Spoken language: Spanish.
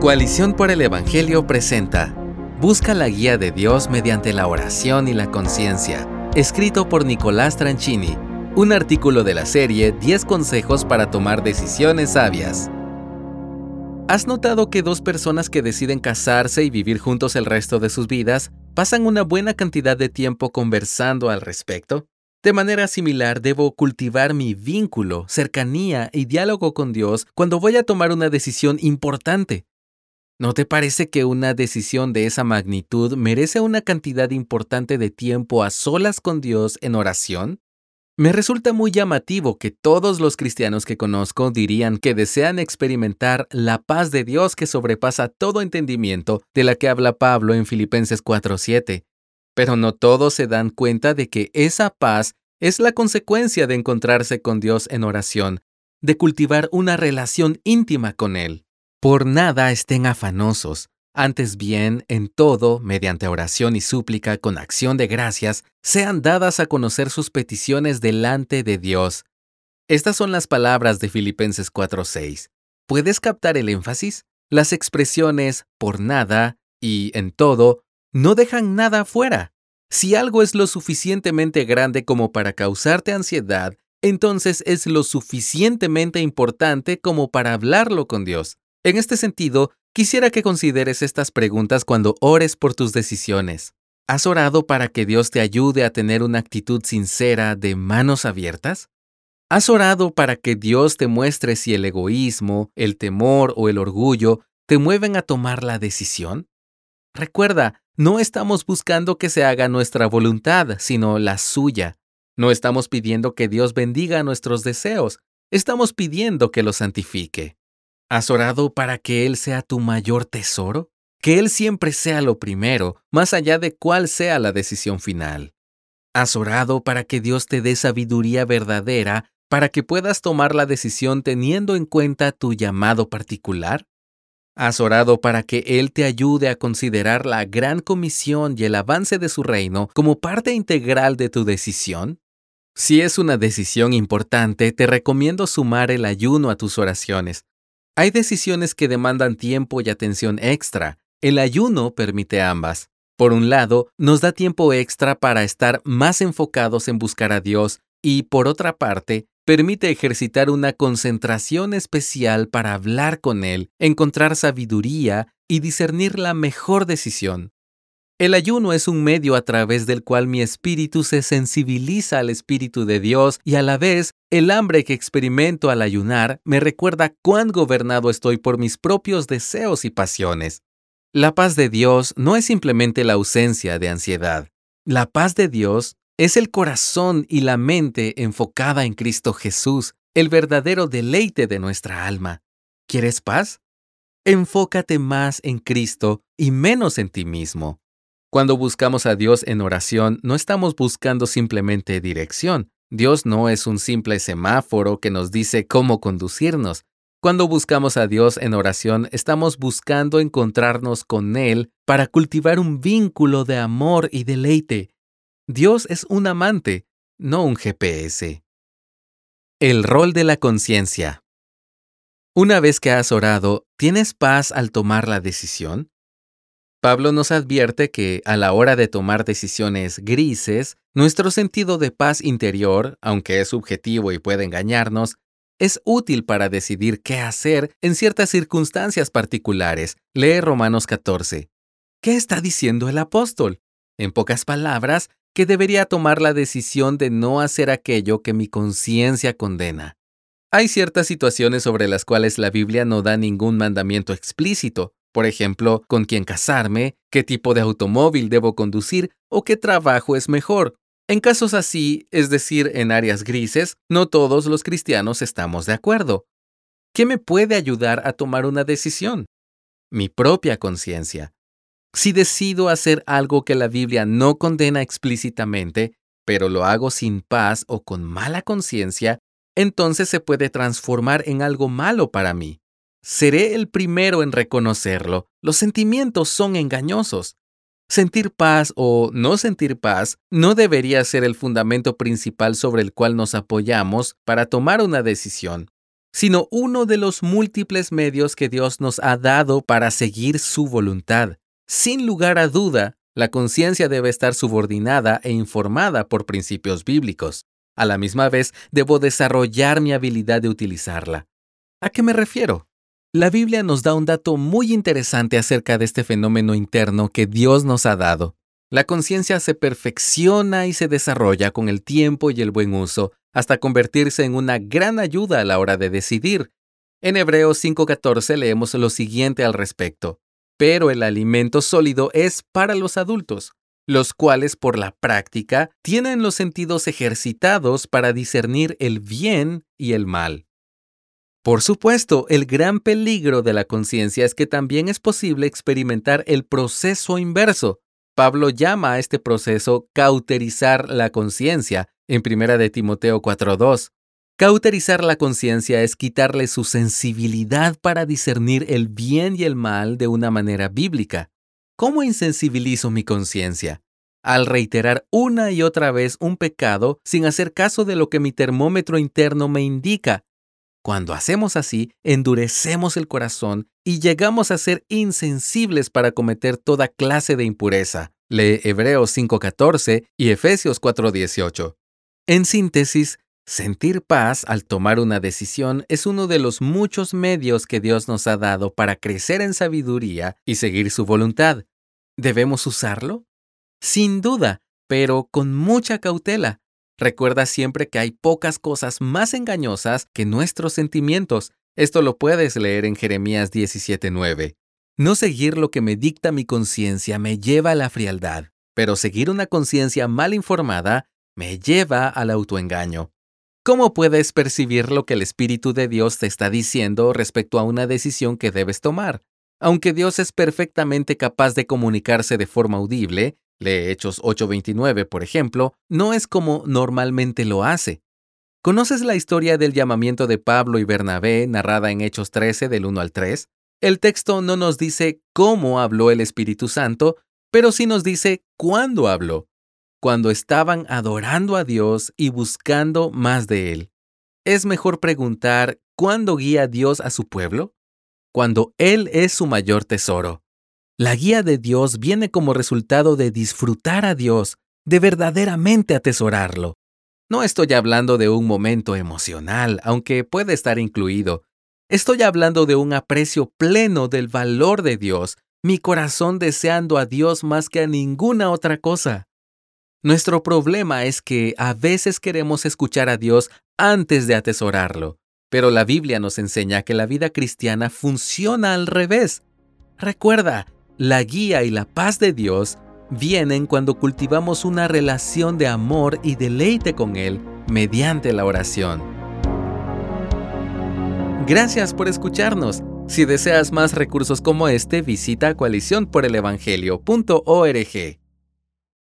Coalición por el Evangelio presenta Busca la guía de Dios mediante la oración y la conciencia, escrito por Nicolás Tranchini, un artículo de la serie 10 consejos para tomar decisiones sabias. ¿Has notado que dos personas que deciden casarse y vivir juntos el resto de sus vidas pasan una buena cantidad de tiempo conversando al respecto? De manera similar, debo cultivar mi vínculo, cercanía y diálogo con Dios cuando voy a tomar una decisión importante. ¿No te parece que una decisión de esa magnitud merece una cantidad importante de tiempo a solas con Dios en oración? Me resulta muy llamativo que todos los cristianos que conozco dirían que desean experimentar la paz de Dios que sobrepasa todo entendimiento de la que habla Pablo en Filipenses 4:7. Pero no todos se dan cuenta de que esa paz es la consecuencia de encontrarse con Dios en oración, de cultivar una relación íntima con Él. Por nada estén afanosos, antes bien, en todo, mediante oración y súplica con acción de gracias, sean dadas a conocer sus peticiones delante de Dios. Estas son las palabras de Filipenses 4:6. ¿Puedes captar el énfasis? Las expresiones por nada y en todo no dejan nada fuera. Si algo es lo suficientemente grande como para causarte ansiedad, entonces es lo suficientemente importante como para hablarlo con Dios. En este sentido, quisiera que consideres estas preguntas cuando ores por tus decisiones. ¿Has orado para que Dios te ayude a tener una actitud sincera de manos abiertas? ¿Has orado para que Dios te muestre si el egoísmo, el temor o el orgullo te mueven a tomar la decisión? Recuerda, no estamos buscando que se haga nuestra voluntad, sino la suya. No estamos pidiendo que Dios bendiga nuestros deseos, estamos pidiendo que los santifique. ¿Has orado para que Él sea tu mayor tesoro? Que Él siempre sea lo primero, más allá de cuál sea la decisión final. ¿Has orado para que Dios te dé sabiduría verdadera para que puedas tomar la decisión teniendo en cuenta tu llamado particular? ¿Has orado para que Él te ayude a considerar la gran comisión y el avance de su reino como parte integral de tu decisión? Si es una decisión importante, te recomiendo sumar el ayuno a tus oraciones, hay decisiones que demandan tiempo y atención extra. El ayuno permite ambas. Por un lado, nos da tiempo extra para estar más enfocados en buscar a Dios y, por otra parte, permite ejercitar una concentración especial para hablar con Él, encontrar sabiduría y discernir la mejor decisión. El ayuno es un medio a través del cual mi espíritu se sensibiliza al Espíritu de Dios y a la vez el hambre que experimento al ayunar me recuerda cuán gobernado estoy por mis propios deseos y pasiones. La paz de Dios no es simplemente la ausencia de ansiedad. La paz de Dios es el corazón y la mente enfocada en Cristo Jesús, el verdadero deleite de nuestra alma. ¿Quieres paz? Enfócate más en Cristo y menos en ti mismo. Cuando buscamos a Dios en oración, no estamos buscando simplemente dirección. Dios no es un simple semáforo que nos dice cómo conducirnos. Cuando buscamos a Dios en oración, estamos buscando encontrarnos con Él para cultivar un vínculo de amor y deleite. Dios es un amante, no un GPS. El rol de la conciencia. Una vez que has orado, ¿tienes paz al tomar la decisión? Pablo nos advierte que a la hora de tomar decisiones grises, nuestro sentido de paz interior, aunque es subjetivo y puede engañarnos, es útil para decidir qué hacer en ciertas circunstancias particulares. Lee Romanos 14. ¿Qué está diciendo el apóstol? En pocas palabras, que debería tomar la decisión de no hacer aquello que mi conciencia condena. Hay ciertas situaciones sobre las cuales la Biblia no da ningún mandamiento explícito, por ejemplo, con quién casarme, qué tipo de automóvil debo conducir o qué trabajo es mejor. En casos así, es decir, en áreas grises, no todos los cristianos estamos de acuerdo. ¿Qué me puede ayudar a tomar una decisión? Mi propia conciencia. Si decido hacer algo que la Biblia no condena explícitamente, pero lo hago sin paz o con mala conciencia, entonces se puede transformar en algo malo para mí. Seré el primero en reconocerlo. Los sentimientos son engañosos. Sentir paz o no sentir paz no debería ser el fundamento principal sobre el cual nos apoyamos para tomar una decisión. sino uno de los múltiples medios que Dios nos ha dado para seguir su voluntad. Sin lugar a duda, la conciencia debe estar subordinada e informada por principios bíblicos. A la misma vez, debo desarrollar mi habilidad de utilizarla. ¿A qué me refiero? La Biblia nos da un dato muy interesante acerca de este fenómeno interno que Dios nos ha dado. La conciencia se perfecciona y se desarrolla con el tiempo y el buen uso, hasta convertirse en una gran ayuda a la hora de decidir. En Hebreos 5:14 leemos lo siguiente al respecto. Pero el alimento sólido es para los adultos, los cuales por la práctica tienen los sentidos ejercitados para discernir el bien y el mal. Por supuesto, el gran peligro de la conciencia es que también es posible experimentar el proceso inverso. Pablo llama a este proceso cauterizar la conciencia en 1 de Timoteo 4.2. Cauterizar la conciencia es quitarle su sensibilidad para discernir el bien y el mal de una manera bíblica. ¿Cómo insensibilizo mi conciencia? Al reiterar una y otra vez un pecado sin hacer caso de lo que mi termómetro interno me indica cuando hacemos así, endurecemos el corazón y llegamos a ser insensibles para cometer toda clase de impureza. Lee Hebreos 5.14 y Efesios 4.18. En síntesis, sentir paz al tomar una decisión es uno de los muchos medios que Dios nos ha dado para crecer en sabiduría y seguir su voluntad. ¿Debemos usarlo? Sin duda, pero con mucha cautela, Recuerda siempre que hay pocas cosas más engañosas que nuestros sentimientos. Esto lo puedes leer en Jeremías 17:9. No seguir lo que me dicta mi conciencia me lleva a la frialdad, pero seguir una conciencia mal informada me lleva al autoengaño. ¿Cómo puedes percibir lo que el Espíritu de Dios te está diciendo respecto a una decisión que debes tomar? Aunque Dios es perfectamente capaz de comunicarse de forma audible, lee Hechos 8:29, por ejemplo, no es como normalmente lo hace. ¿Conoces la historia del llamamiento de Pablo y Bernabé narrada en Hechos 13 del 1 al 3? El texto no nos dice cómo habló el Espíritu Santo, pero sí nos dice cuándo habló, cuando estaban adorando a Dios y buscando más de Él. Es mejor preguntar cuándo guía Dios a su pueblo, cuando Él es su mayor tesoro. La guía de Dios viene como resultado de disfrutar a Dios, de verdaderamente atesorarlo. No estoy hablando de un momento emocional, aunque puede estar incluido. Estoy hablando de un aprecio pleno del valor de Dios, mi corazón deseando a Dios más que a ninguna otra cosa. Nuestro problema es que a veces queremos escuchar a Dios antes de atesorarlo, pero la Biblia nos enseña que la vida cristiana funciona al revés. Recuerda, la guía y la paz de Dios vienen cuando cultivamos una relación de amor y deleite con Él mediante la oración. Gracias por escucharnos. Si deseas más recursos como este, visita coaliciónporelevangelio.org.